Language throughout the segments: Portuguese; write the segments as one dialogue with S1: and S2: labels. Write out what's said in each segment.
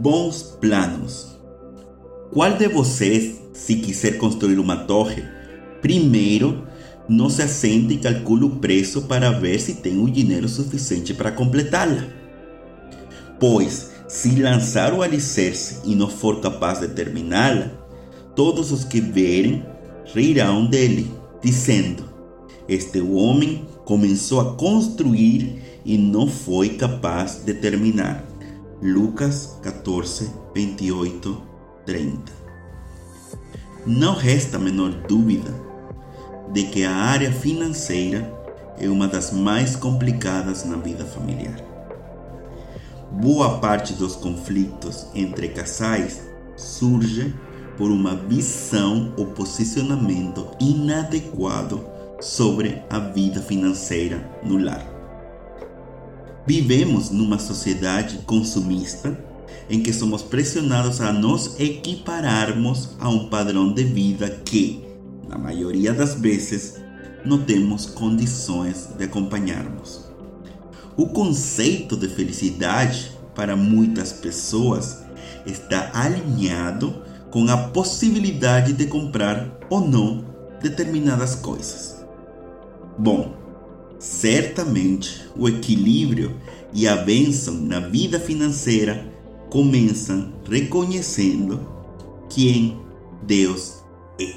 S1: Bons planos. Qual de vocês, se quiser construir uma torre, primeiro não se assente e calcule o preço para ver se tem o dinheiro suficiente para completá-la? Pois, se lançar o alicerce e não for capaz de terminá-la, todos os que verem rirão dele, dizendo: Este homem começou a construir e não foi capaz de terminar. Lucas 14, 28, 30. Não resta a menor dúvida de que a área financeira é uma das mais complicadas na vida familiar. Boa parte dos conflitos entre casais surge por uma visão ou posicionamento inadequado sobre a vida financeira no lar. Vivemos numa sociedade consumista em que somos pressionados a nos equipararmos a um padrão de vida que, na maioria das vezes, não temos condições de acompanharmos. O conceito de felicidade para muitas pessoas está alinhado com a possibilidade de comprar ou não determinadas coisas. Bom, Certamente, o equilíbrio e a bênção na vida financeira começam reconhecendo quem Deus é.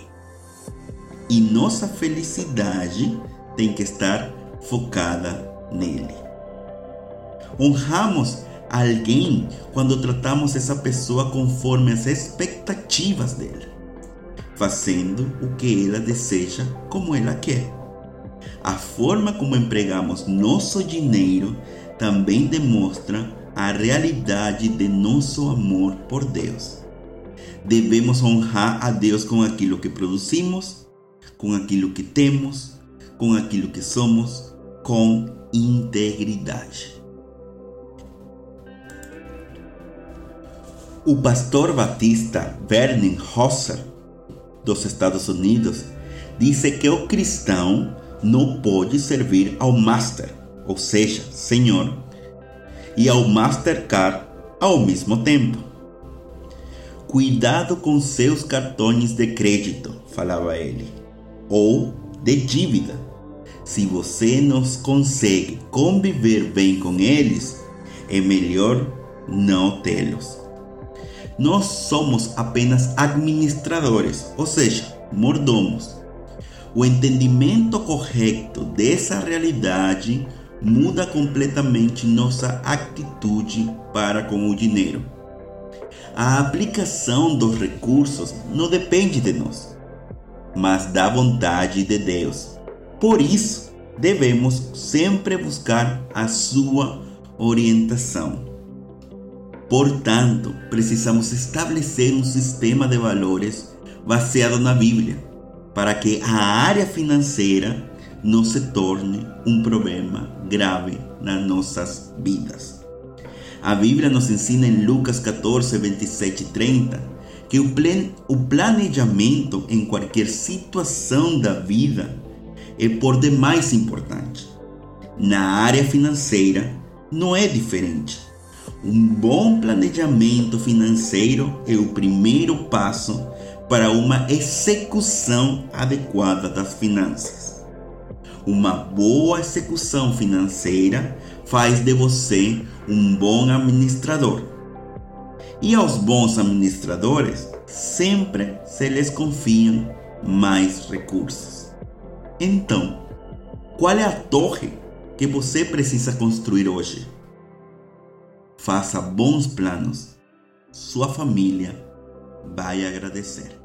S1: E nossa felicidade tem que estar focada nele. Honramos alguém quando tratamos essa pessoa conforme as expectativas dele, fazendo o que ela deseja como ela quer. A forma como empregamos nosso dinheiro também demonstra a realidade de nosso amor por Deus. Devemos honrar a Deus com aquilo que produzimos, com aquilo que temos, com aquilo que somos, com integridade. O pastor batista Vernon Hosser, dos Estados Unidos, disse que o cristão não pode servir ao Master, ou seja, Senhor, e ao Mastercard ao mesmo tempo. Cuidado com seus cartões de crédito, falava ele, ou de dívida. Se você não consegue conviver bem com eles, é melhor não tê-los. Nós somos apenas administradores, ou seja, mordomos o entendimento correto dessa realidade muda completamente nossa atitude para com o dinheiro. A aplicação dos recursos não depende de nós, mas da vontade de Deus. Por isso, devemos sempre buscar a sua orientação. Portanto, precisamos estabelecer um sistema de valores baseado na Bíblia para que a área financeira não se torne um problema grave nas nossas vidas. A Bíblia nos ensina em Lucas 14, 27 e 30 que o, o planejamento em qualquer situação da vida é por demais importante. Na área financeira não é diferente. Um bom planejamento financeiro é o primeiro passo para uma execução adequada das finanças. Uma boa execução financeira faz de você um bom administrador. E aos bons administradores sempre se lhes confiam mais recursos. Então, qual é a torre que você precisa construir hoje? Faça bons planos. Sua família vai agradecer.